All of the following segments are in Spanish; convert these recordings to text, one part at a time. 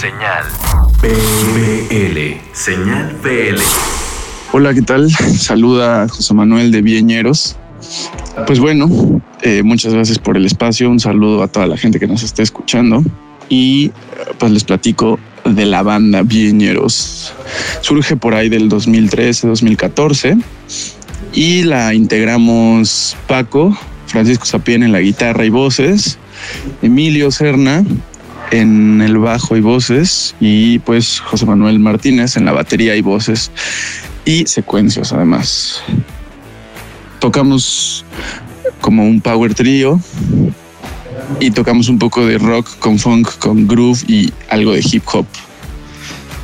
Señal PL. Señal PL. Hola, ¿qué tal? Saluda José Manuel de Vieñeros. Pues bueno, eh, muchas gracias por el espacio. Un saludo a toda la gente que nos esté escuchando. Y eh, pues les platico de la banda Vieñeros. Surge por ahí del 2013, 2014 y la integramos Paco, Francisco Sapien en la guitarra y voces, Emilio Serna en el bajo y voces y pues José Manuel Martínez en la batería y voces y secuencias además. Tocamos como un power trio y tocamos un poco de rock con funk, con groove y algo de hip hop.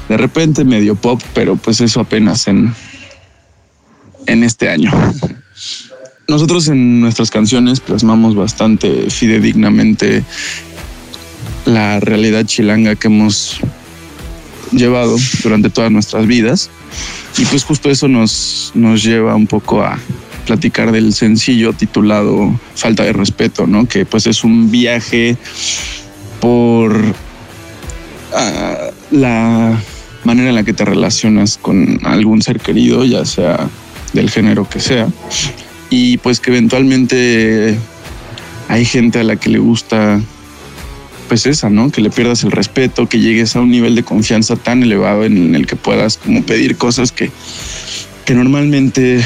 De repente medio pop, pero pues eso apenas en, en este año. Nosotros en nuestras canciones plasmamos bastante fidedignamente la realidad chilanga que hemos llevado durante todas nuestras vidas. Y pues justo eso nos, nos lleva un poco a platicar del sencillo titulado Falta de Respeto, ¿no? Que pues es un viaje por ah, la manera en la que te relacionas con algún ser querido, ya sea del género que sea. Y pues que eventualmente hay gente a la que le gusta pues esa, ¿no? Que le pierdas el respeto, que llegues a un nivel de confianza tan elevado en el que puedas como pedir cosas que, que normalmente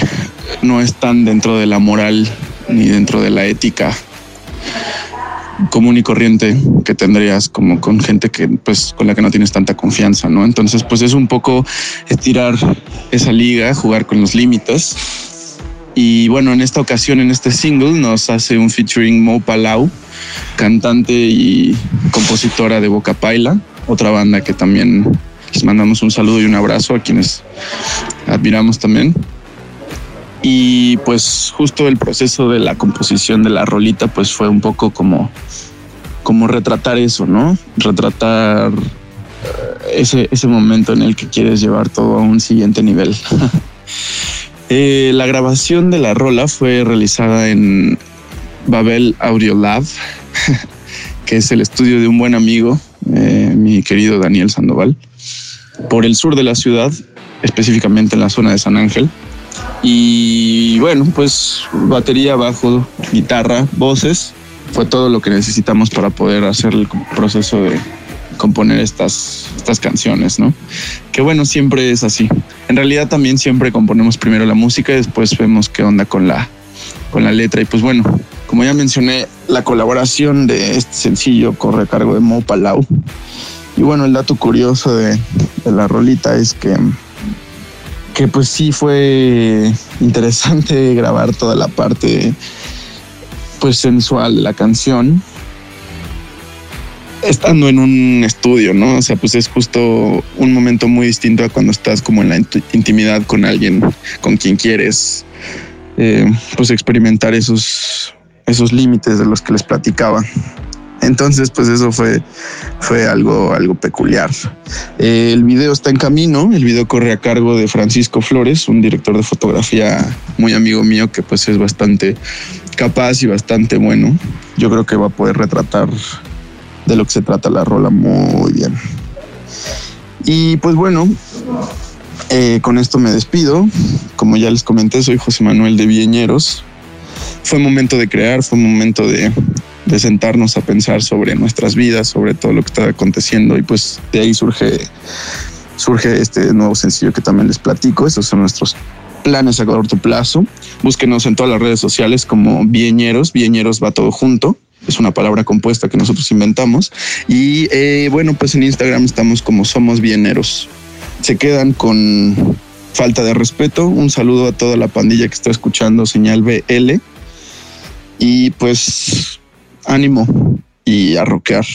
no están dentro de la moral ni dentro de la ética común y corriente que tendrías como con gente que pues con la que no tienes tanta confianza, ¿no? Entonces, pues es un poco estirar esa liga, jugar con los límites. Y bueno, en esta ocasión, en este single, nos hace un featuring Mo Palau, cantante y compositora de Boca Paila, otra banda que también les mandamos un saludo y un abrazo a quienes admiramos también. Y pues justo el proceso de la composición de la rolita pues fue un poco como, como retratar eso, ¿no? Retratar eh, ese, ese momento en el que quieres llevar todo a un siguiente nivel. Eh, la grabación de la rola fue realizada en Babel Audio Lab, que es el estudio de un buen amigo, eh, mi querido Daniel Sandoval, por el sur de la ciudad, específicamente en la zona de San Ángel. Y bueno, pues batería, bajo, guitarra, voces, fue todo lo que necesitamos para poder hacer el proceso de componer estas, estas canciones, ¿no? Que bueno, siempre es así. En realidad también siempre componemos primero la música y después vemos qué onda con la, con la letra. Y pues bueno, como ya mencioné, la colaboración de este sencillo corre a cargo de Mo Palau. Y bueno, el dato curioso de, la rolita es que que pues sí fue interesante grabar toda la parte pues sensual de la canción estando en un estudio, ¿no? O sea, pues es justo un momento muy distinto a cuando estás como en la intimidad con alguien con quien quieres eh, pues experimentar esos, esos límites de los que les platicaba. Entonces, pues eso fue, fue algo, algo peculiar. Eh, el video está en camino, el video corre a cargo de Francisco Flores, un director de fotografía muy amigo mío que pues es bastante capaz y bastante bueno. Yo creo que va a poder retratar de lo que se trata la rola muy bien. Y pues bueno, eh, con esto me despido. Como ya les comenté, soy José Manuel de Vieñeros. Fue momento de crear, fue momento de, sentarnos a pensar sobre nuestras vidas, sobre todo lo que está aconteciendo y pues de ahí surge, surge este nuevo sencillo que también les platico. Estos son nuestros planes a corto plazo. Búsquenos en todas las redes sociales como Bieñeros. Bieñeros va todo junto. Es una palabra compuesta que nosotros inventamos. Y eh, bueno, pues en Instagram estamos como Somos Bieneros. Se quedan con falta de respeto. Un saludo a toda la pandilla que está escuchando Señal BL. Y pues ánimo y a rockear.